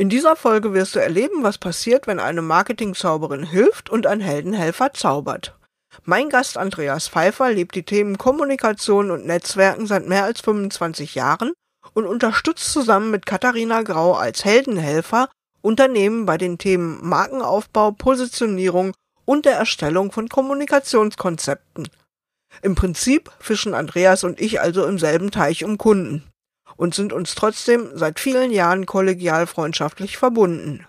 In dieser Folge wirst du erleben, was passiert, wenn eine Marketingzauberin hilft und ein Heldenhelfer zaubert. Mein Gast Andreas Pfeiffer lebt die Themen Kommunikation und Netzwerken seit mehr als 25 Jahren und unterstützt zusammen mit Katharina Grau als Heldenhelfer Unternehmen bei den Themen Markenaufbau, Positionierung und der Erstellung von Kommunikationskonzepten. Im Prinzip fischen Andreas und ich also im selben Teich um Kunden und sind uns trotzdem seit vielen Jahren kollegial freundschaftlich verbunden.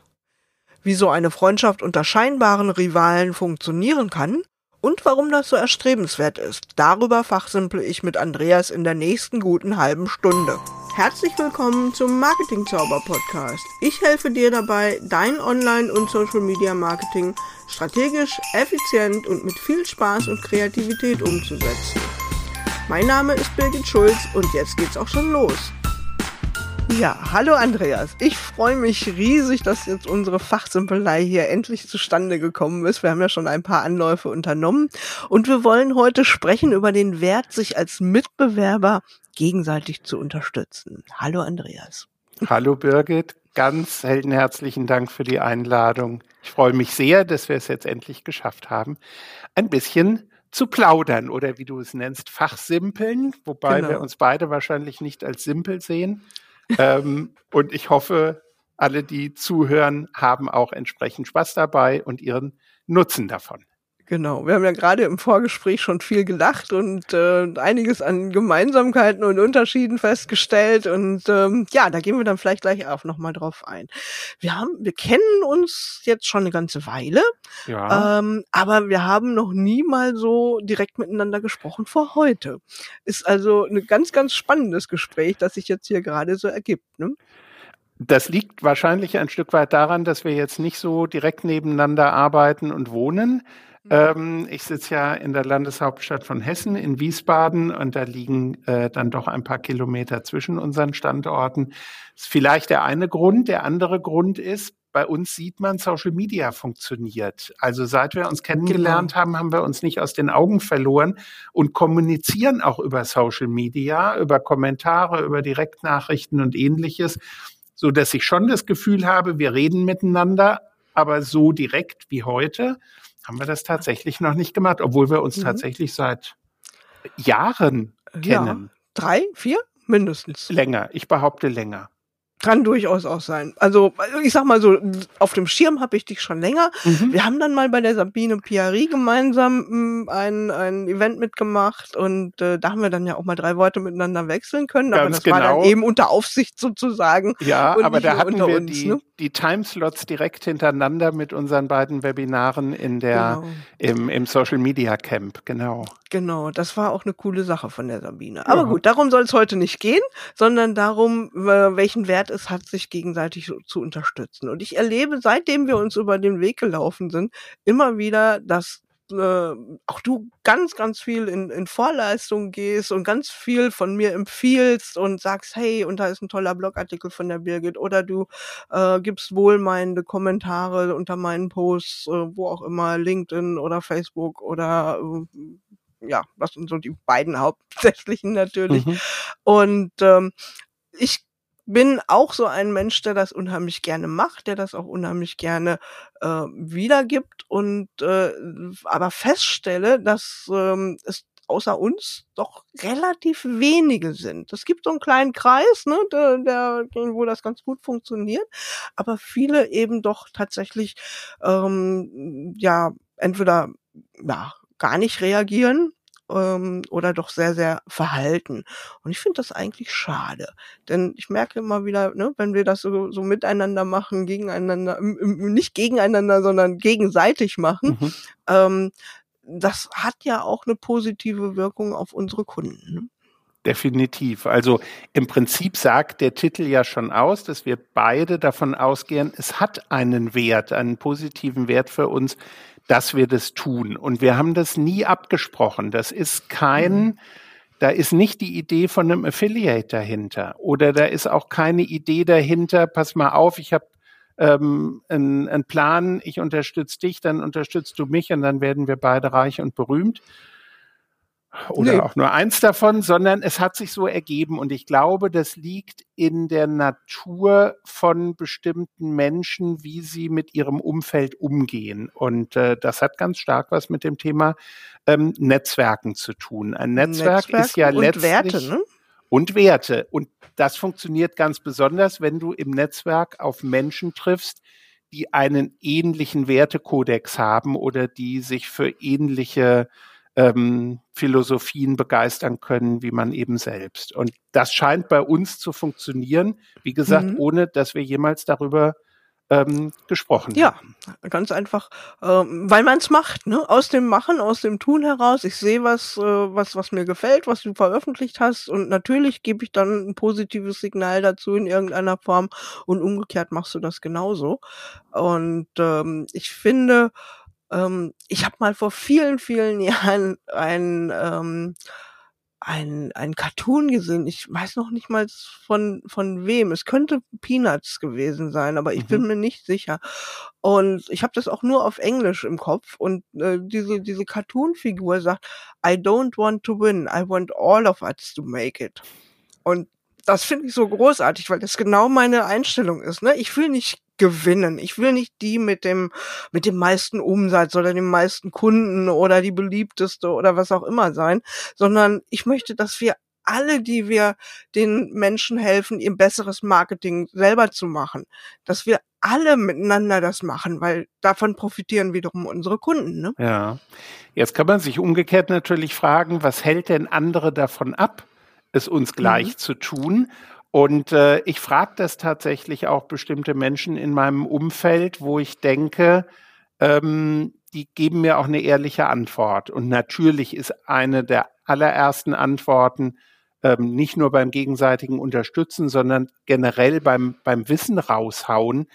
Wie so eine Freundschaft unter scheinbaren Rivalen funktionieren kann und warum das so erstrebenswert ist, darüber fachsimpel ich mit Andreas in der nächsten guten halben Stunde. Herzlich willkommen zum Marketing Zauber Podcast. Ich helfe dir dabei, dein Online- und Social Media Marketing strategisch, effizient und mit viel Spaß und Kreativität umzusetzen. Mein Name ist Birgit Schulz und jetzt geht's auch schon los. Ja, hallo Andreas. Ich freue mich riesig, dass jetzt unsere Fachsimpelei hier endlich zustande gekommen ist. Wir haben ja schon ein paar Anläufe unternommen und wir wollen heute sprechen über den Wert, sich als Mitbewerber gegenseitig zu unterstützen. Hallo Andreas. Hallo Birgit, ganz heldenherzlichen Dank für die Einladung. Ich freue mich sehr, dass wir es jetzt endlich geschafft haben, ein bisschen zu plaudern oder wie du es nennst, Fachsimpeln, wobei genau. wir uns beide wahrscheinlich nicht als simpel sehen ähm, und ich hoffe, alle, die zuhören, haben auch entsprechend Spaß dabei und ihren Nutzen davon. Genau, wir haben ja gerade im Vorgespräch schon viel gelacht und äh, einiges an Gemeinsamkeiten und Unterschieden festgestellt und ähm, ja, da gehen wir dann vielleicht gleich auch nochmal drauf ein. Wir haben, wir kennen uns jetzt schon eine ganze Weile, ja. ähm, aber wir haben noch nie mal so direkt miteinander gesprochen vor heute. Ist also ein ganz, ganz spannendes Gespräch, das sich jetzt hier gerade so ergibt. Ne? Das liegt wahrscheinlich ein Stück weit daran, dass wir jetzt nicht so direkt nebeneinander arbeiten und wohnen. Mhm. Ähm, ich sitze ja in der Landeshauptstadt von Hessen, in Wiesbaden, und da liegen äh, dann doch ein paar Kilometer zwischen unseren Standorten. Das ist vielleicht der eine Grund. Der andere Grund ist, bei uns sieht man, Social Media funktioniert. Also seit wir uns kennengelernt genau. haben, haben wir uns nicht aus den Augen verloren und kommunizieren auch über Social Media, über Kommentare, über Direktnachrichten und ähnliches, so dass ich schon das Gefühl habe, wir reden miteinander, aber so direkt wie heute haben wir das tatsächlich noch nicht gemacht, obwohl wir uns mhm. tatsächlich seit Jahren kennen. Ja. Drei, vier? Mindestens. Länger. Ich behaupte länger. Kann durchaus auch sein. Also ich sag mal so, auf dem Schirm habe ich dich schon länger. Mhm. Wir haben dann mal bei der Sabine Piari gemeinsam hm, ein, ein Event mitgemacht und äh, da haben wir dann ja auch mal drei Worte miteinander wechseln können. Ganz aber das genau. war dann genau. eben unter Aufsicht sozusagen. Ja, aber da hatten wir uns, die, ne? die Timeslots direkt hintereinander mit unseren beiden Webinaren in der genau. im, im Social Media Camp, genau. Genau, das war auch eine coole Sache von der Sabine. Aber ja. gut, darum soll es heute nicht gehen, sondern darum, welchen Wert es hat, sich gegenseitig zu unterstützen. Und ich erlebe, seitdem wir uns über den Weg gelaufen sind, immer wieder, dass äh, auch du ganz, ganz viel in, in Vorleistungen gehst und ganz viel von mir empfiehlst und sagst, hey, und da ist ein toller Blogartikel von der Birgit oder du äh, gibst wohlmeinende Kommentare unter meinen Posts, äh, wo auch immer, LinkedIn oder Facebook oder äh, ja, das sind so die beiden hauptsächlichen natürlich. Mhm. Und ähm, ich bin auch so ein Mensch, der das unheimlich gerne macht, der das auch unheimlich gerne äh, wiedergibt und äh, aber feststelle, dass ähm, es außer uns doch relativ wenige sind. Es gibt so einen kleinen Kreis, ne, der, der, wo das ganz gut funktioniert, aber viele eben doch tatsächlich ähm, ja entweder ja gar nicht reagieren ähm, oder doch sehr, sehr verhalten. Und ich finde das eigentlich schade. Denn ich merke immer wieder, ne, wenn wir das so, so miteinander machen, gegeneinander, nicht gegeneinander, sondern gegenseitig machen, mhm. ähm, das hat ja auch eine positive Wirkung auf unsere Kunden. Ne? Definitiv. Also im Prinzip sagt der Titel ja schon aus, dass wir beide davon ausgehen, es hat einen Wert, einen positiven Wert für uns, dass wir das tun. Und wir haben das nie abgesprochen. Das ist kein, mhm. da ist nicht die Idee von einem Affiliate dahinter. Oder da ist auch keine Idee dahinter, pass mal auf, ich habe ähm, einen, einen Plan, ich unterstütze dich, dann unterstützt du mich und dann werden wir beide reich und berühmt. Oder nee. auch nur eins davon, sondern es hat sich so ergeben und ich glaube, das liegt in der Natur von bestimmten Menschen, wie sie mit ihrem Umfeld umgehen. Und äh, das hat ganz stark was mit dem Thema ähm, Netzwerken zu tun. Ein Netzwerk, Netzwerk ist ja und letztlich Werte, ne? und Werte. Und das funktioniert ganz besonders, wenn du im Netzwerk auf Menschen triffst, die einen ähnlichen Wertekodex haben oder die sich für ähnliche ähm, Philosophien begeistern können, wie man eben selbst. Und das scheint bei uns zu funktionieren, wie gesagt, mhm. ohne dass wir jemals darüber ähm, gesprochen ja, haben. Ja, ganz einfach, ähm, weil man es macht, ne? Aus dem Machen, aus dem Tun heraus. Ich sehe was, äh, was, was mir gefällt, was du veröffentlicht hast, und natürlich gebe ich dann ein positives Signal dazu in irgendeiner Form und umgekehrt machst du das genauso. Und ähm, ich finde, ähm, ich habe mal vor vielen, vielen Jahren ein, ähm, ein, ein Cartoon gesehen. Ich weiß noch nicht mal von, von wem. Es könnte Peanuts gewesen sein, aber ich mhm. bin mir nicht sicher. Und ich habe das auch nur auf Englisch im Kopf. Und äh, diese, diese Cartoon-Figur sagt, I don't want to win, I want all of us to make it. Und das finde ich so großartig, weil das genau meine Einstellung ist. Ne? Ich will nicht gewinnen. Ich will nicht die mit dem, mit dem meisten Umsatz oder dem meisten Kunden oder die beliebteste oder was auch immer sein, sondern ich möchte, dass wir alle, die wir den Menschen helfen, ihr besseres Marketing selber zu machen, dass wir alle miteinander das machen, weil davon profitieren wiederum unsere Kunden. Ne? Ja. Jetzt kann man sich umgekehrt natürlich fragen, was hält denn andere davon ab, es uns gleich mhm. zu tun? Und äh, ich frage das tatsächlich auch bestimmte Menschen in meinem Umfeld, wo ich denke, ähm, die geben mir auch eine ehrliche Antwort. Und natürlich ist eine der allerersten Antworten ähm, nicht nur beim gegenseitigen Unterstützen, sondern generell beim, beim Wissen raushauen.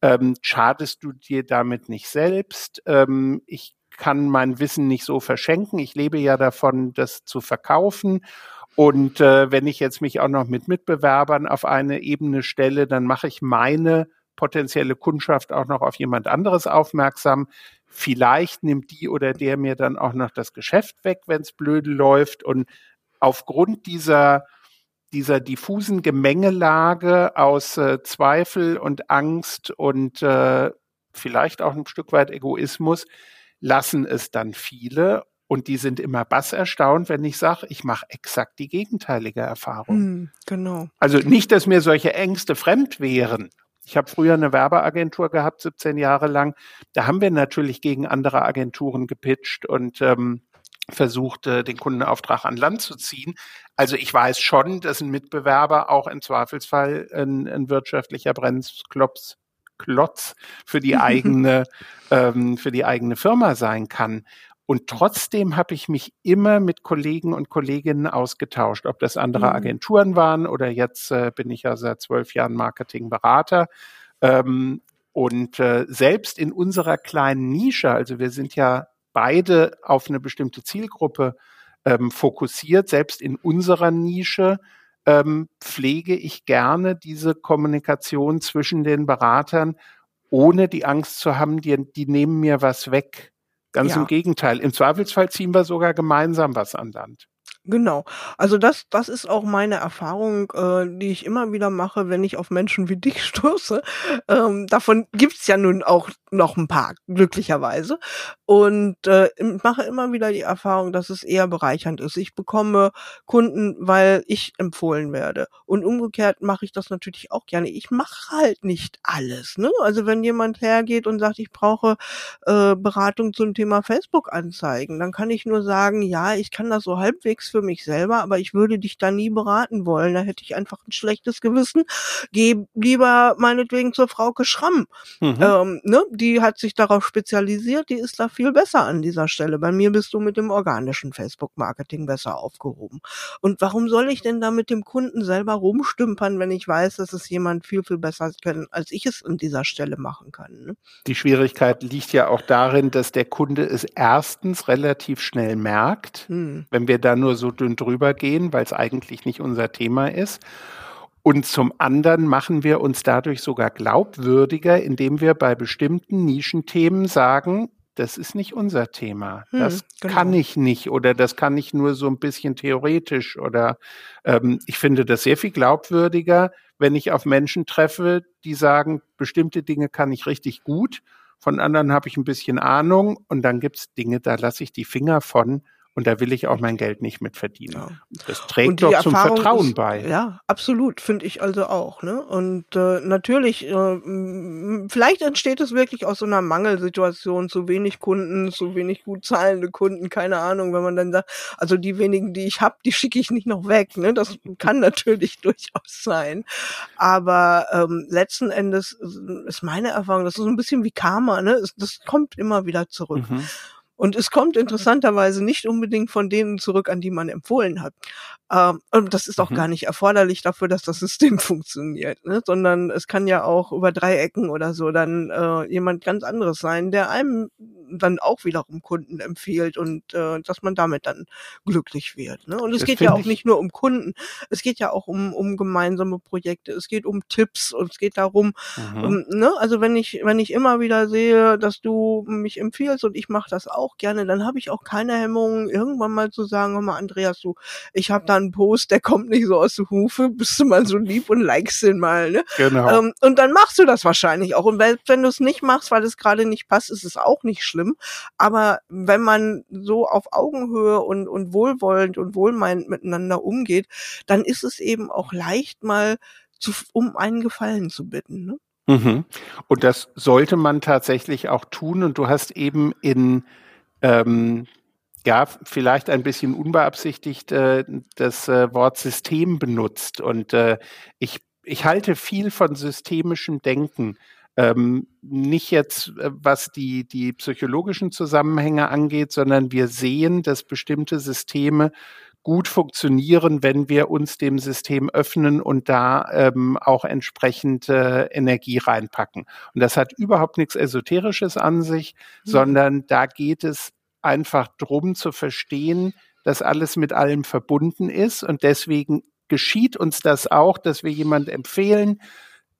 Ähm, schadest du dir damit nicht selbst? Ähm, ich kann mein Wissen nicht so verschenken. Ich lebe ja davon, das zu verkaufen. Und äh, wenn ich jetzt mich auch noch mit Mitbewerbern auf eine Ebene stelle, dann mache ich meine potenzielle Kundschaft auch noch auf jemand anderes aufmerksam. Vielleicht nimmt die oder der mir dann auch noch das Geschäft weg, wenn es blöde läuft. Und aufgrund dieser dieser diffusen Gemengelage aus äh, Zweifel und Angst und äh, vielleicht auch ein Stück weit Egoismus lassen es dann viele und die sind immer bass erstaunt, wenn ich sage, ich mache exakt die gegenteilige Erfahrung. Mm, genau. Also nicht, dass mir solche Ängste fremd wären. Ich habe früher eine Werbeagentur gehabt, 17 Jahre lang. Da haben wir natürlich gegen andere Agenturen gepitcht und ähm, versucht, äh, den Kundenauftrag an Land zu ziehen. Also ich weiß schon, dass ein Mitbewerber auch im Zweifelsfall ein, ein wirtschaftlicher Bremsklops Klotz für die eigene ähm, für die eigene Firma sein kann. Und trotzdem habe ich mich immer mit Kollegen und Kolleginnen ausgetauscht, ob das andere mhm. Agenturen waren oder jetzt äh, bin ich ja seit zwölf Jahren Marketingberater. Ähm, und äh, selbst in unserer kleinen Nische, also wir sind ja beide auf eine bestimmte Zielgruppe ähm, fokussiert, selbst in unserer Nische ähm, pflege ich gerne diese Kommunikation zwischen den Beratern, ohne die Angst zu haben, die, die nehmen mir was weg Ganz ja. im Gegenteil. Im Zweifelsfall ziehen wir sogar gemeinsam was an Land. Genau. Also das, das ist auch meine Erfahrung, äh, die ich immer wieder mache, wenn ich auf Menschen wie dich stoße. Ähm, davon gibt's ja nun auch noch ein paar, glücklicherweise. Und äh, mache immer wieder die Erfahrung, dass es eher bereichernd ist. Ich bekomme Kunden, weil ich empfohlen werde. Und umgekehrt mache ich das natürlich auch gerne. Ich mache halt nicht alles. Ne? Also wenn jemand hergeht und sagt, ich brauche äh, Beratung zum Thema Facebook-Anzeigen, dann kann ich nur sagen, ja, ich kann das so halbwegs für mich selber, aber ich würde dich da nie beraten wollen. Da hätte ich einfach ein schlechtes Gewissen. Geh lieber meinetwegen zur Frau Schramm. Mhm. Ähm, ne? Die hat sich darauf spezialisiert, die ist da viel besser an dieser Stelle. Bei mir bist du mit dem organischen Facebook-Marketing besser aufgehoben. Und warum soll ich denn da mit dem Kunden selber rumstümpern, wenn ich weiß, dass es jemand viel, viel besser kann, als ich es an dieser Stelle machen kann? Ne? Die Schwierigkeit liegt ja auch darin, dass der Kunde es erstens relativ schnell merkt, hm. wenn wir da nur so dünn drüber gehen, weil es eigentlich nicht unser Thema ist. Und zum anderen machen wir uns dadurch sogar glaubwürdiger, indem wir bei bestimmten Nischenthemen sagen, das ist nicht unser Thema. Hm, das genau. kann ich nicht oder das kann ich nur so ein bisschen theoretisch oder ähm, ich finde das sehr viel glaubwürdiger, wenn ich auf Menschen treffe, die sagen, bestimmte Dinge kann ich richtig gut, von anderen habe ich ein bisschen Ahnung und dann gibt's Dinge, da lasse ich die Finger von und da will ich auch mein Geld nicht mit verdienen. Ja. Das trägt doch zum Vertrauen ist, bei. Ja, absolut, finde ich also auch. Ne? Und äh, natürlich, äh, vielleicht entsteht es wirklich aus so einer Mangelsituation, zu wenig Kunden, zu wenig gut zahlende Kunden, keine Ahnung, wenn man dann sagt, also die wenigen, die ich habe, die schicke ich nicht noch weg. Ne? Das kann natürlich durchaus sein. Aber ähm, letzten Endes ist meine Erfahrung, das ist so ein bisschen wie Karma, ne? Das kommt immer wieder zurück. Mhm. Und es kommt interessanterweise nicht unbedingt von denen zurück, an die man empfohlen hat. Ähm, und das ist auch mhm. gar nicht erforderlich dafür, dass das System funktioniert, ne? sondern es kann ja auch über drei Ecken oder so dann äh, jemand ganz anderes sein, der einem dann auch wiederum Kunden empfiehlt und äh, dass man damit dann glücklich wird. Ne? Und es das geht ja auch nicht nur um Kunden, es geht ja auch um, um gemeinsame Projekte, es geht um Tipps und es geht darum, mhm. um, ne? also wenn ich, wenn ich immer wieder sehe, dass du mich empfiehlst und ich mache das auch gerne, dann habe ich auch keine Hemmung, irgendwann mal zu sagen, hör mal, Andreas, du, ich habe da einen Post, der kommt nicht so aus der Hufe, bist du mal so lieb und likest den mal. Ne? Genau. Ähm, und dann machst du das wahrscheinlich auch. Und wenn, wenn du es nicht machst, weil es gerade nicht passt, ist es auch nicht schlimm schlimm. Aber wenn man so auf Augenhöhe und, und wohlwollend und wohlmeinend miteinander umgeht, dann ist es eben auch leicht mal zu, um einen Gefallen zu bitten. Ne? Mhm. Und das sollte man tatsächlich auch tun. Und du hast eben in ähm, ja, vielleicht ein bisschen unbeabsichtigt äh, das äh, Wort System benutzt. Und äh, ich, ich halte viel von systemischem Denken. Ähm, nicht jetzt, äh, was die, die psychologischen Zusammenhänge angeht, sondern wir sehen, dass bestimmte Systeme gut funktionieren, wenn wir uns dem System öffnen und da ähm, auch entsprechend äh, Energie reinpacken. Und das hat überhaupt nichts Esoterisches an sich, mhm. sondern da geht es einfach drum zu verstehen, dass alles mit allem verbunden ist. Und deswegen geschieht uns das auch, dass wir jemand empfehlen,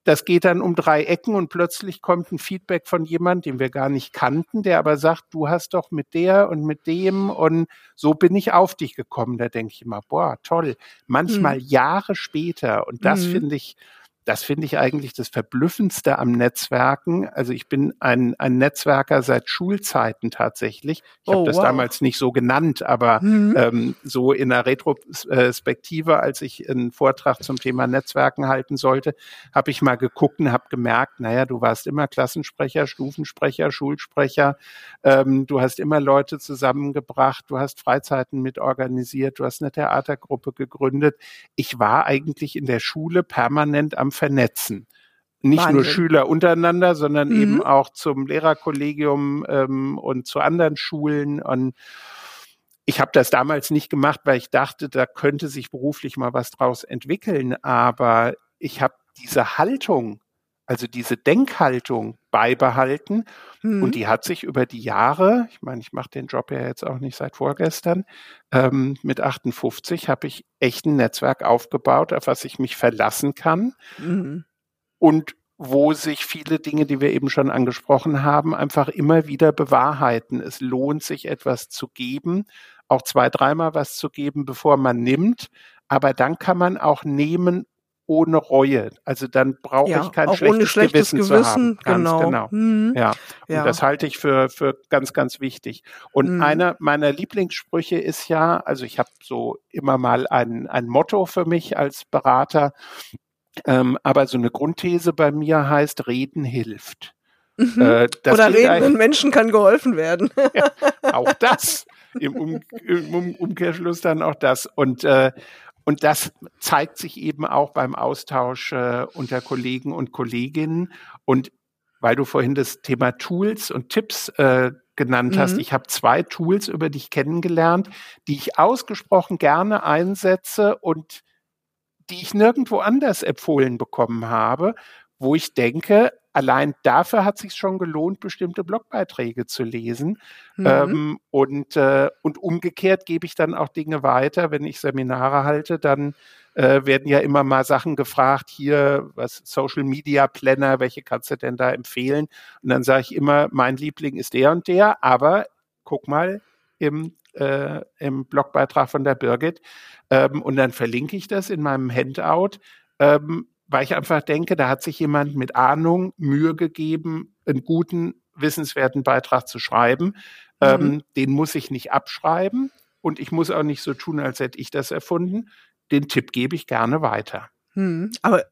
das geht dann um drei Ecken und plötzlich kommt ein Feedback von jemand, den wir gar nicht kannten, der aber sagt, du hast doch mit der und mit dem und so bin ich auf dich gekommen. Da denke ich immer, boah, toll. Manchmal mhm. Jahre später und das mhm. finde ich das finde ich eigentlich das Verblüffendste am Netzwerken. Also ich bin ein, ein Netzwerker seit Schulzeiten tatsächlich. Ich oh, habe das wow. damals nicht so genannt, aber mhm. ähm, so in der Retrospektive, als ich einen Vortrag zum Thema Netzwerken halten sollte, habe ich mal geguckt und habe gemerkt, naja, du warst immer Klassensprecher, Stufensprecher, Schulsprecher, ähm, du hast immer Leute zusammengebracht, du hast Freizeiten mitorganisiert, du hast eine Theatergruppe gegründet. Ich war eigentlich in der Schule permanent am vernetzen. Nicht Wahnsinn. nur Schüler untereinander, sondern mhm. eben auch zum Lehrerkollegium ähm, und zu anderen Schulen. Und ich habe das damals nicht gemacht, weil ich dachte, da könnte sich beruflich mal was draus entwickeln. Aber ich habe diese Haltung, also diese Denkhaltung beibehalten. Mhm. Und die hat sich über die Jahre, ich meine, ich mache den Job ja jetzt auch nicht seit vorgestern, ähm, mit 58 habe ich echt ein Netzwerk aufgebaut, auf was ich mich verlassen kann. Mhm. Und wo sich viele Dinge, die wir eben schon angesprochen haben, einfach immer wieder bewahrheiten. Es lohnt sich etwas zu geben, auch zwei, dreimal was zu geben, bevor man nimmt. Aber dann kann man auch nehmen, ohne Reue. Also dann brauche ja, ich kein schlechtes, ohne schlechtes Gewissen, Gewissen, zu haben. Ganz genau. genau. Mhm. Ja. Und ja. das halte ich für, für ganz, ganz wichtig. Und mhm. einer meiner Lieblingssprüche ist ja, also ich habe so immer mal ein, ein Motto für mich als Berater, ähm, aber so eine Grundthese bei mir heißt, Reden hilft. Mhm. Äh, Oder reden und Menschen kann geholfen werden. ja, auch das. Im, um, Im, Umkehrschluss dann auch das. Und, äh, und das zeigt sich eben auch beim Austausch äh, unter Kollegen und Kolleginnen. Und weil du vorhin das Thema Tools und Tipps äh, genannt mhm. hast, ich habe zwei Tools über dich kennengelernt, die ich ausgesprochen gerne einsetze und die ich nirgendwo anders empfohlen bekommen habe, wo ich denke, allein dafür hat sich schon gelohnt, bestimmte Blogbeiträge zu lesen. Mhm. Ähm, und, äh, und umgekehrt gebe ich dann auch Dinge weiter. Wenn ich Seminare halte, dann äh, werden ja immer mal Sachen gefragt, hier, was Social Media Planner, welche kannst du denn da empfehlen? Und dann sage ich immer, mein Liebling ist der und der, aber guck mal im, äh, im Blogbeitrag von der Birgit. Ähm, und dann verlinke ich das in meinem Handout. Ähm, weil ich einfach denke, da hat sich jemand mit Ahnung Mühe gegeben, einen guten, wissenswerten Beitrag zu schreiben. Mhm. Ähm, den muss ich nicht abschreiben und ich muss auch nicht so tun, als hätte ich das erfunden. Den Tipp gebe ich gerne weiter. Hm, aber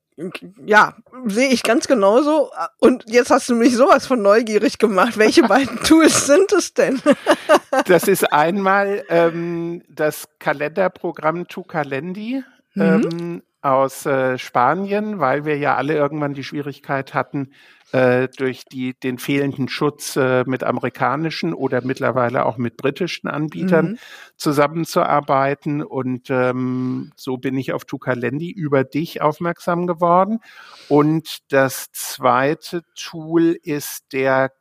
ja, sehe ich ganz genauso. Und jetzt hast du mich sowas von neugierig gemacht. Welche beiden Tools sind es denn? das ist einmal ähm, das Kalenderprogramm Tucalendi. Mhm. Ähm, aus äh, Spanien, weil wir ja alle irgendwann die Schwierigkeit hatten, äh, durch die, den fehlenden Schutz äh, mit amerikanischen oder mittlerweile auch mit britischen Anbietern mhm. zusammenzuarbeiten. Und ähm, so bin ich auf Tukalendi über dich aufmerksam geworden. Und das zweite Tool ist der,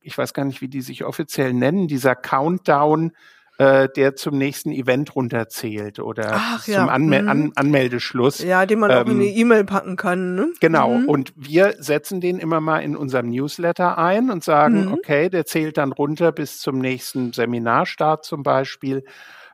ich weiß gar nicht, wie die sich offiziell nennen, dieser Countdown äh, der zum nächsten Event runterzählt oder Ach, zum ja. Anme mhm. An Anmeldeschluss. Ja, den man ähm, auch in eine ähm, E-Mail packen kann. Ne? Genau. Mhm. Und wir setzen den immer mal in unserem Newsletter ein und sagen, mhm. okay, der zählt dann runter bis zum nächsten Seminarstart zum Beispiel.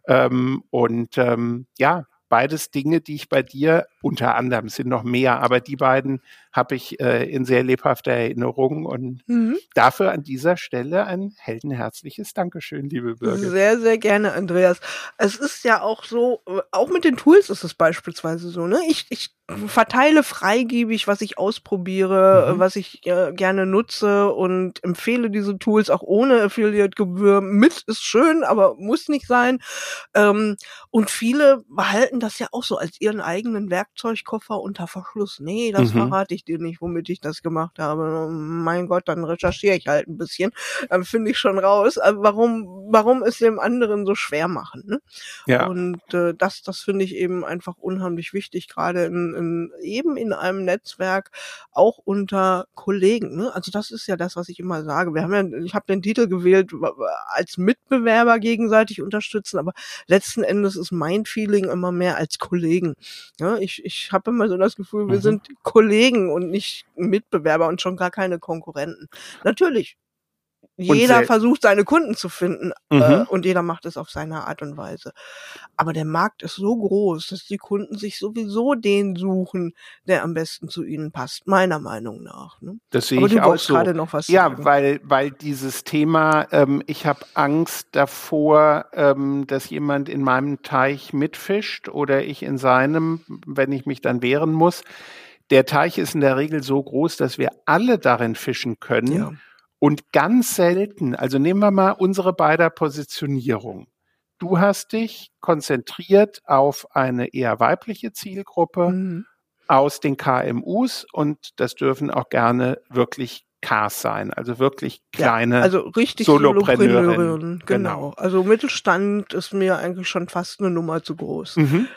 Ähm, und ähm, ja, beides Dinge, die ich bei dir unter anderem sind noch mehr, aber die beiden habe ich äh, in sehr lebhafter Erinnerung und mhm. dafür an dieser Stelle ein heldenherzliches Dankeschön, liebe Bürger. Sehr, sehr gerne, Andreas. Es ist ja auch so, auch mit den Tools ist es beispielsweise so, ne? Ich, ich verteile freigebig, was ich ausprobiere, mhm. was ich äh, gerne nutze und empfehle diese Tools auch ohne Affiliate-Gebühr mit. Ist schön, aber muss nicht sein. Ähm, und viele behalten das ja auch so als ihren eigenen Werkzeugkoffer unter Verschluss. Nee, das mhm. verrate ich dir nicht, womit ich das gemacht habe. Mein Gott, dann recherchiere ich halt ein bisschen. Dann finde ich schon raus, äh, warum, warum es dem anderen so schwer machen. Ne? Ja. Und äh, das, das finde ich eben einfach unheimlich wichtig, gerade in in, eben in einem Netzwerk auch unter Kollegen. Ne? Also das ist ja das, was ich immer sage. Wir haben ja, ich habe den Titel gewählt als Mitbewerber gegenseitig unterstützen, aber letzten Endes ist mein Feeling immer mehr als Kollegen. Ja, ich ich habe immer so das Gefühl, wir mhm. sind Kollegen und nicht Mitbewerber und schon gar keine Konkurrenten. Natürlich, jeder versucht seine Kunden zu finden äh, mhm. äh, und jeder macht es auf seine Art und Weise. Aber der Markt ist so groß, dass die Kunden sich sowieso den suchen, der am besten zu ihnen passt, meiner Meinung nach. Ne? Das sehe Aber ich auch so. Noch was ja, sagen. weil weil dieses Thema, ähm, ich habe Angst davor, ähm, dass jemand in meinem Teich mitfischt oder ich in seinem, wenn ich mich dann wehren muss. Der Teich ist in der Regel so groß, dass wir alle darin fischen können. Ja und ganz selten, also nehmen wir mal unsere beider Positionierung. Du hast dich konzentriert auf eine eher weibliche Zielgruppe mhm. aus den KMUs und das dürfen auch gerne wirklich Cars sein, also wirklich kleine ja, also richtig Solopreneurinnen. Genau. genau. Also Mittelstand ist mir eigentlich schon fast eine Nummer zu groß. Mhm.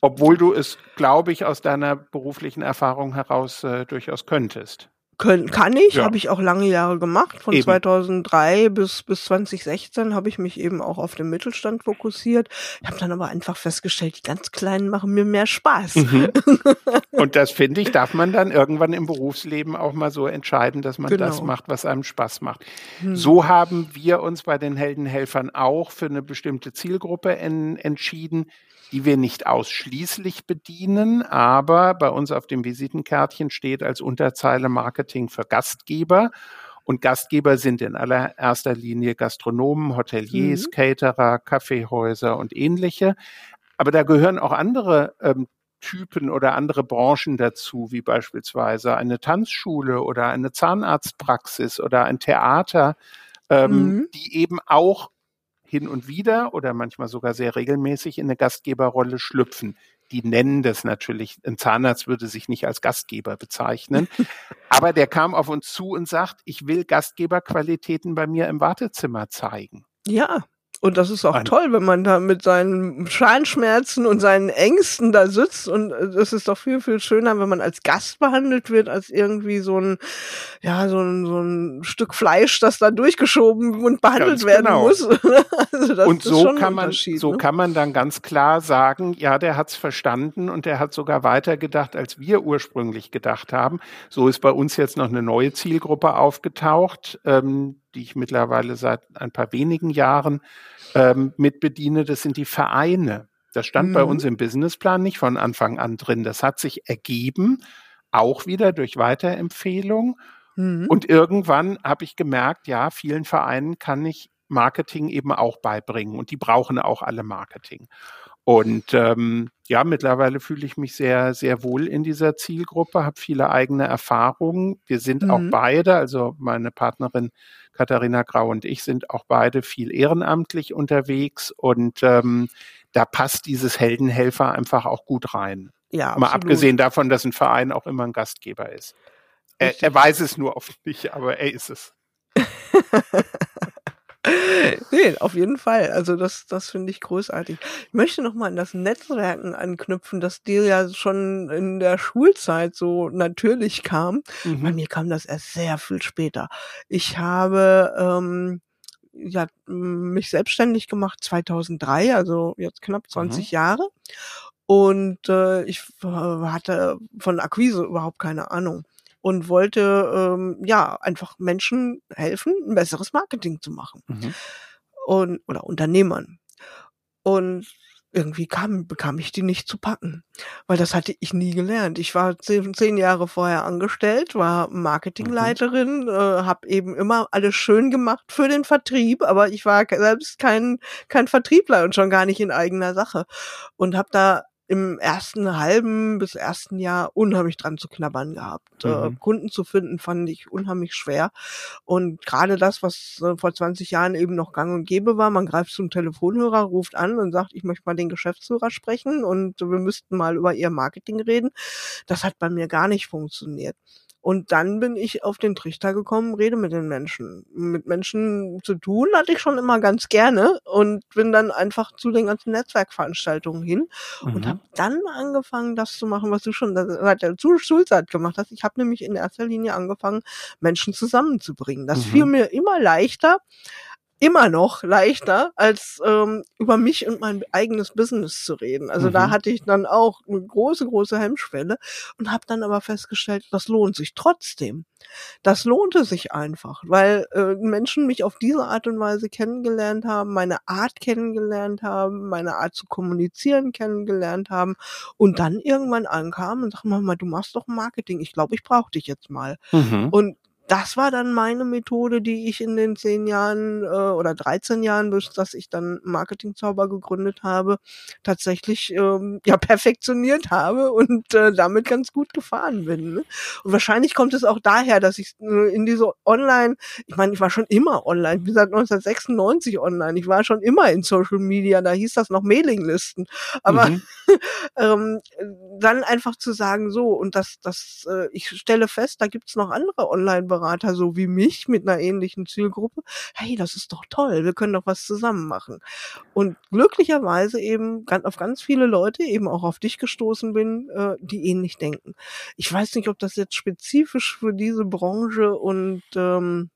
Obwohl du es, glaube ich, aus deiner beruflichen Erfahrung heraus äh, durchaus könntest. Können, kann ich, ja. habe ich auch lange Jahre gemacht. Von eben. 2003 bis, bis 2016 habe ich mich eben auch auf den Mittelstand fokussiert. Ich habe dann aber einfach festgestellt, die ganz Kleinen machen mir mehr Spaß. Mhm. Und das finde ich, darf man dann irgendwann im Berufsleben auch mal so entscheiden, dass man genau. das macht, was einem Spaß macht. Mhm. So haben wir uns bei den Heldenhelfern auch für eine bestimmte Zielgruppe en entschieden die wir nicht ausschließlich bedienen, aber bei uns auf dem Visitenkärtchen steht als Unterzeile Marketing für Gastgeber. Und Gastgeber sind in allererster Linie Gastronomen, Hoteliers, mhm. Caterer, Kaffeehäuser und ähnliche. Aber da gehören auch andere ähm, Typen oder andere Branchen dazu, wie beispielsweise eine Tanzschule oder eine Zahnarztpraxis oder ein Theater, ähm, mhm. die eben auch hin und wieder oder manchmal sogar sehr regelmäßig in eine Gastgeberrolle schlüpfen. Die nennen das natürlich, ein Zahnarzt würde sich nicht als Gastgeber bezeichnen, aber der kam auf uns zu und sagt, ich will Gastgeberqualitäten bei mir im Wartezimmer zeigen. Ja, Und das ist auch Ein toll, wenn man da mit seinen Scheinschmerzen und seinen Ängsten da sitzt. Und es ist doch viel, viel schöner, wenn man als Gast behandelt wird, als irgendwie so ein, ja, so ein, so ein Stück Fleisch, das da durchgeschoben und behandelt ganz werden genau. muss. also und so kann man, so ne? kann man dann ganz klar sagen, ja, der hat's verstanden und der hat sogar weiter gedacht, als wir ursprünglich gedacht haben. So ist bei uns jetzt noch eine neue Zielgruppe aufgetaucht, ähm, die ich mittlerweile seit ein paar wenigen Jahren ähm, mitbediene, das sind die Vereine. Das stand mhm. bei uns im Businessplan nicht von Anfang an drin. Das hat sich ergeben, auch wieder durch Weiterempfehlung. Mhm. Und irgendwann habe ich gemerkt, ja, vielen Vereinen kann ich Marketing eben auch beibringen und die brauchen auch alle Marketing. Und ähm, ja, mittlerweile fühle ich mich sehr, sehr wohl in dieser Zielgruppe, habe viele eigene Erfahrungen. Wir sind mhm. auch beide, also meine Partnerin Katharina Grau und ich sind auch beide viel ehrenamtlich unterwegs und ähm, da passt dieses Heldenhelfer einfach auch gut rein. Ja, absolut. Mal abgesehen davon, dass ein Verein auch immer ein Gastgeber ist. Er, er weiß es nur oft nicht, aber er ist es. nee, auf jeden Fall. Also das, das finde ich großartig. Ich möchte noch mal an das Netzwerken anknüpfen, das dir ja schon in der Schulzeit so natürlich kam. Mhm. Bei mir kam das erst sehr viel später. Ich habe ähm, ja, mich selbstständig gemacht 2003, also jetzt knapp 20 mhm. Jahre. Und äh, ich hatte von Akquise überhaupt keine Ahnung und wollte ähm, ja einfach Menschen helfen, ein besseres Marketing zu machen. Mhm. Und, oder Unternehmern. Und irgendwie kam, bekam ich die nicht zu packen, weil das hatte ich nie gelernt. Ich war zehn, zehn Jahre vorher angestellt, war Marketingleiterin, mhm. äh, habe eben immer alles schön gemacht für den Vertrieb, aber ich war selbst kein kein Vertriebler und schon gar nicht in eigener Sache und habe da im ersten halben bis ersten Jahr unheimlich dran zu knabbern gehabt. Äh, mhm. Äh, Kunden zu finden fand ich unheimlich schwer. Und gerade das, was äh, vor 20 Jahren eben noch gang und gäbe war, man greift zum Telefonhörer, ruft an und sagt, ich möchte mal den Geschäftsführer sprechen und wir müssten mal über ihr Marketing reden. Das hat bei mir gar nicht funktioniert. Und dann bin ich auf den Trichter gekommen, rede mit den Menschen. Mit Menschen zu tun hatte ich schon immer ganz gerne und bin dann einfach zu den ganzen Netzwerkveranstaltungen hin mhm. und habe dann angefangen, das zu machen, was du schon seit der Schulzeit gemacht hast. Ich habe nämlich in erster Linie angefangen, Menschen zusammenzubringen. Das mhm. fiel mir immer leichter, immer noch leichter, als ähm, über mich und mein eigenes Business zu reden. Also mhm. da hatte ich dann auch eine große, große Hemmschwelle und habe dann aber festgestellt, das lohnt sich trotzdem. Das lohnte sich einfach, weil äh, Menschen mich auf diese Art und Weise kennengelernt haben, meine Art kennengelernt haben, meine Art zu kommunizieren kennengelernt haben und dann irgendwann ankamen und sagten, Mama, du machst doch Marketing, ich glaube, ich brauche dich jetzt mal. Mhm. Und das war dann meine Methode, die ich in den zehn Jahren äh, oder 13 Jahren, bis dass ich dann Marketingzauber gegründet habe, tatsächlich ähm, ja perfektioniert habe und äh, damit ganz gut gefahren bin. Ne? Und wahrscheinlich kommt es auch daher, dass ich äh, in diese Online, ich meine, ich war schon immer online, bin seit 1996 online, ich war schon immer in Social Media, da hieß das noch Mailinglisten, aber mhm. ähm, dann einfach zu sagen, so und das, das, äh, ich stelle fest, da gibt's noch andere Online-Bereiche Steuerberater so wie mich mit einer ähnlichen Zielgruppe, hey, das ist doch toll, wir können doch was zusammen machen. Und glücklicherweise eben auf ganz viele Leute, eben auch auf dich gestoßen bin, äh, die ähnlich denken. Ich weiß nicht, ob das jetzt spezifisch für diese Branche und ähm,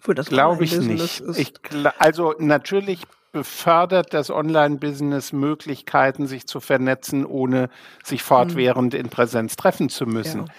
für das Glaube ich nicht. Ist. Ich, also natürlich befördert das Online-Business Möglichkeiten, sich zu vernetzen, ohne sich fortwährend in Präsenz treffen zu müssen. Ja.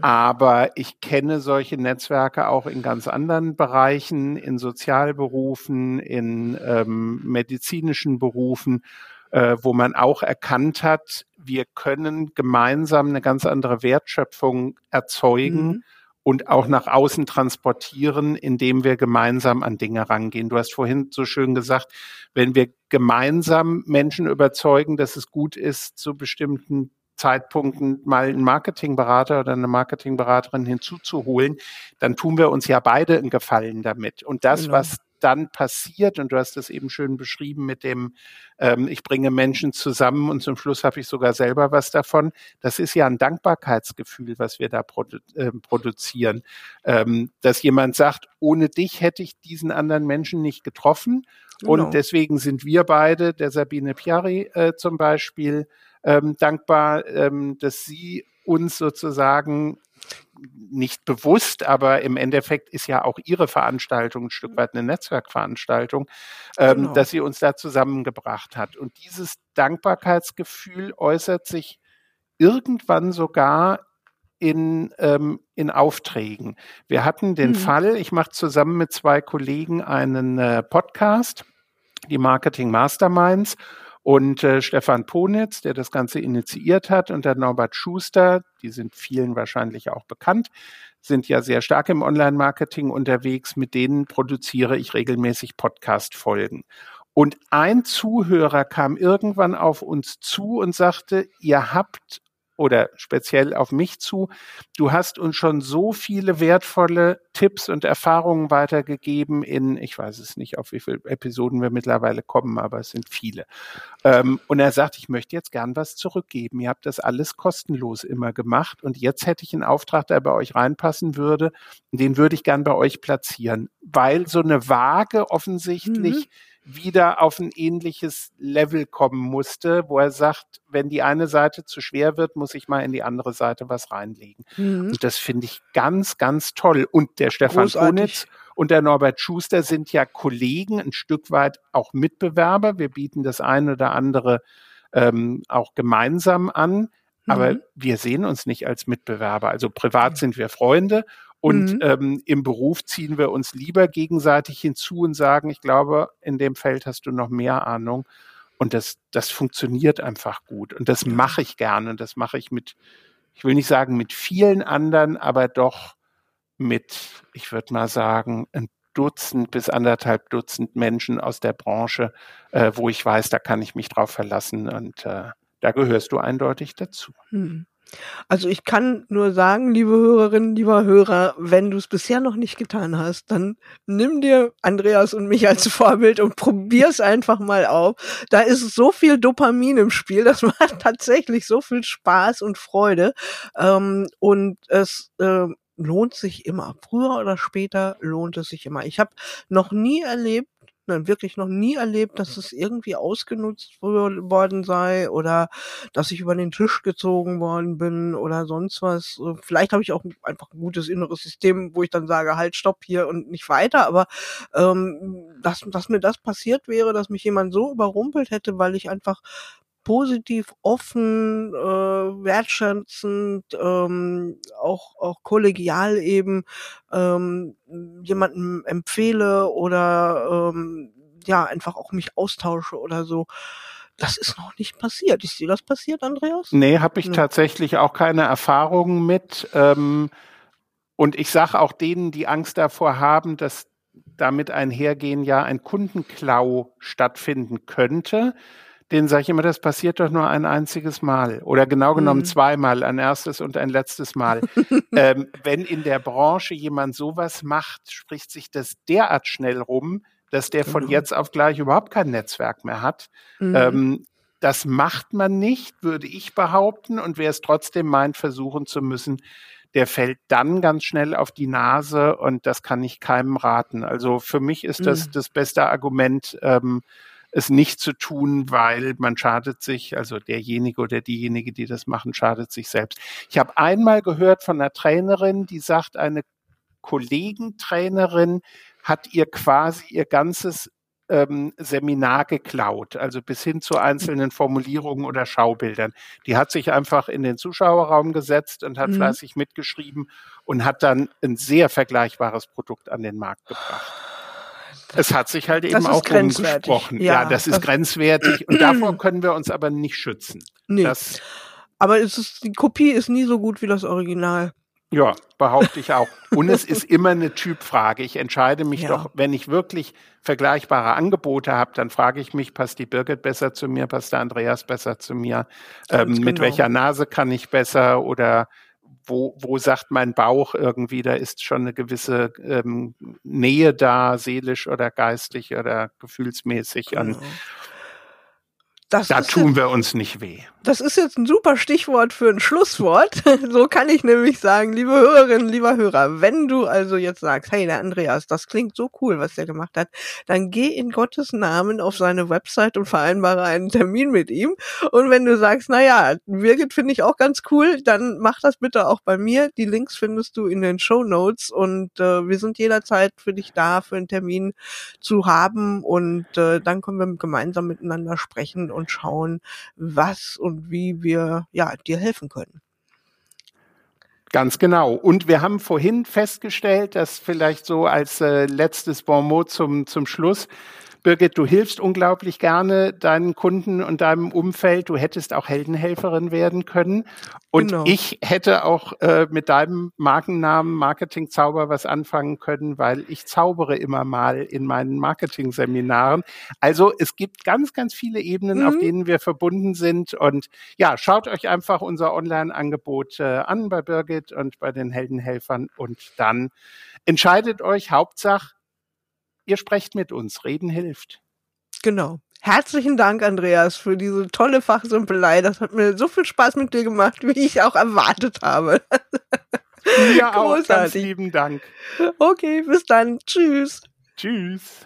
Aber ich kenne solche Netzwerke auch in ganz anderen Bereichen, in Sozialberufen, in ähm, medizinischen Berufen, äh, wo man auch erkannt hat, wir können gemeinsam eine ganz andere Wertschöpfung erzeugen. Mhm und auch nach außen transportieren, indem wir gemeinsam an Dinge rangehen. Du hast vorhin so schön gesagt, wenn wir gemeinsam Menschen überzeugen, dass es gut ist, zu bestimmten Zeitpunkten mal einen Marketingberater oder eine Marketingberaterin hinzuzuholen, dann tun wir uns ja beide einen Gefallen damit. Und das, genau. was dann passiert, und du hast das eben schön beschrieben mit dem, ähm, ich bringe Menschen zusammen und zum Schluss habe ich sogar selber was davon, das ist ja ein Dankbarkeitsgefühl, was wir da produ äh, produzieren. Ähm, dass jemand sagt, ohne dich hätte ich diesen anderen Menschen nicht getroffen. Genau. Und deswegen sind wir beide, der Sabine Piari äh, zum Beispiel, ähm, dankbar, ähm, dass sie uns sozusagen nicht bewusst, aber im Endeffekt ist ja auch ihre Veranstaltung ein Stück weit eine Netzwerkveranstaltung, ähm, genau. dass sie uns da zusammengebracht hat. Und dieses Dankbarkeitsgefühl äußert sich irgendwann sogar in, ähm, in Aufträgen. Wir hatten den mhm. Fall, ich mache zusammen mit zwei Kollegen einen äh, Podcast, die Marketing Masterminds, und äh, Stefan Ponitz, der das Ganze initiiert hat, und der Norbert Schuster, die sind vielen wahrscheinlich auch bekannt, sind ja sehr stark im Online-Marketing unterwegs. Mit denen produziere ich regelmäßig Podcast-Folgen. Und ein Zuhörer kam irgendwann auf uns zu und sagte, ihr habt oder speziell auf mich zu. Du hast uns schon so viele wertvolle Tipps und Erfahrungen weitergegeben in, ich weiß es nicht, auf wie viele Episoden wir mittlerweile kommen, aber es sind viele. Ähm, und er sagt, ich möchte jetzt gern was zurückgeben. Ihr habt das alles kostenlos immer gemacht und jetzt hätte ich einen Auftrag, der bei euch reinpassen würde. Den würde ich gern bei euch platzieren, weil so eine Waage offensichtlich mhm wieder auf ein ähnliches Level kommen musste, wo er sagt, wenn die eine Seite zu schwer wird, muss ich mal in die andere Seite was reinlegen. Mhm. Und das finde ich ganz, ganz toll. Und der Stefan Konitz und der Norbert Schuster sind ja Kollegen, ein Stück weit auch Mitbewerber. Wir bieten das eine oder andere ähm, auch gemeinsam an. Aber mhm. wir sehen uns nicht als Mitbewerber. Also privat sind wir Freunde und mhm. ähm, im Beruf ziehen wir uns lieber gegenseitig hinzu und sagen, ich glaube, in dem Feld hast du noch mehr Ahnung. Und das, das funktioniert einfach gut. Und das mache ich gerne. Und das mache ich mit, ich will nicht sagen mit vielen anderen, aber doch mit, ich würde mal sagen, ein Dutzend bis anderthalb Dutzend Menschen aus der Branche, äh, wo ich weiß, da kann ich mich drauf verlassen. Und äh, da gehörst du eindeutig dazu. Mhm. Also ich kann nur sagen, liebe Hörerinnen, lieber Hörer, wenn du es bisher noch nicht getan hast, dann nimm dir Andreas und mich als Vorbild und probier's einfach mal auf. Da ist so viel Dopamin im Spiel, das macht tatsächlich so viel Spaß und Freude. Ähm, und es äh, lohnt sich immer. Früher oder später lohnt es sich immer. Ich habe noch nie erlebt, nein, wirklich noch nie erlebt, dass es irgendwie ausgenutzt worden sei oder dass ich über den Tisch gezogen worden bin oder sonst was. Vielleicht habe ich auch einfach ein gutes inneres System, wo ich dann sage, halt, stopp hier und nicht weiter. Aber ähm, dass, dass mir das passiert wäre, dass mich jemand so überrumpelt hätte, weil ich einfach positiv, offen, äh, wertschätzend, ähm, auch, auch kollegial eben ähm, jemanden empfehle oder ähm, ja, einfach auch mich austausche oder so. Das ist noch nicht passiert. Ist dir das passiert, Andreas? Nee, habe ich nee. tatsächlich auch keine Erfahrungen mit. Ähm, und ich sage auch denen, die Angst davor haben, dass damit einhergehen ja ein Kundenklau stattfinden könnte denen sage ich immer, das passiert doch nur ein einziges Mal oder genau genommen mhm. zweimal, ein erstes und ein letztes Mal. ähm, wenn in der Branche jemand sowas macht, spricht sich das derart schnell rum, dass der von mhm. jetzt auf gleich überhaupt kein Netzwerk mehr hat. Mhm. Ähm, das macht man nicht, würde ich behaupten. Und wer es trotzdem meint, versuchen zu müssen, der fällt dann ganz schnell auf die Nase und das kann ich keinem raten. Also für mich ist das mhm. das beste Argument, ähm, es nicht zu tun, weil man schadet sich, also derjenige oder diejenige, die das machen, schadet sich selbst. Ich habe einmal gehört von einer Trainerin, die sagt, eine Kollegentrainerin hat ihr quasi ihr ganzes ähm, Seminar geklaut, also bis hin zu einzelnen Formulierungen oder Schaubildern. Die hat sich einfach in den Zuschauerraum gesetzt und hat mhm. fleißig mitgeschrieben und hat dann ein sehr vergleichbares Produkt an den Markt gebracht. Es hat sich halt eben auch umgesprochen. Ja, ja, das ist grenzwertig und davor können wir uns aber nicht schützen. Nee. Das, aber es ist, die Kopie ist nie so gut wie das Original. Ja, behaupte ich auch. Und es ist immer eine Typfrage. Ich entscheide mich ja. doch, wenn ich wirklich vergleichbare Angebote habe, dann frage ich mich, passt die Birgit besser zu mir, passt der Andreas besser zu mir? Ähm, genau. Mit welcher Nase kann ich besser oder wo, wo sagt mein Bauch irgendwie, da ist schon eine gewisse ähm, Nähe da, seelisch oder geistlich oder gefühlsmäßig. Genau. Und das da tun wir uns nicht weh. Das ist jetzt ein super Stichwort für ein Schlusswort. so kann ich nämlich sagen, liebe Hörerinnen, lieber Hörer, wenn du also jetzt sagst, hey, der Andreas, das klingt so cool, was der gemacht hat, dann geh in Gottes Namen auf seine Website und vereinbare einen Termin mit ihm. Und wenn du sagst, na ja, Birgit finde ich auch ganz cool, dann mach das bitte auch bei mir. Die Links findest du in den Show Notes und äh, wir sind jederzeit für dich da, für einen Termin zu haben und äh, dann können wir gemeinsam miteinander sprechen und schauen, was und wie wir ja dir helfen können. Ganz genau. Und wir haben vorhin festgestellt, dass vielleicht so als äh, letztes Bonmot zum, zum Schluss, Birgit, du hilfst unglaublich gerne deinen Kunden und deinem Umfeld. Du hättest auch Heldenhelferin werden können. Und genau. ich hätte auch äh, mit deinem Markennamen Marketing Zauber was anfangen können, weil ich zaubere immer mal in meinen Marketing-Seminaren. Also es gibt ganz, ganz viele Ebenen, mhm. auf denen wir verbunden sind. Und ja, schaut euch einfach unser Online-Angebot äh, an bei Birgit und bei den Heldenhelfern und dann entscheidet euch Hauptsache, ihr sprecht mit uns. Reden hilft. Genau. Herzlichen Dank, Andreas, für diese tolle Fachsimpelei. Das hat mir so viel Spaß mit dir gemacht, wie ich auch erwartet habe. Ja, auch ganz lieben Dank. Okay, bis dann. Tschüss. Tschüss.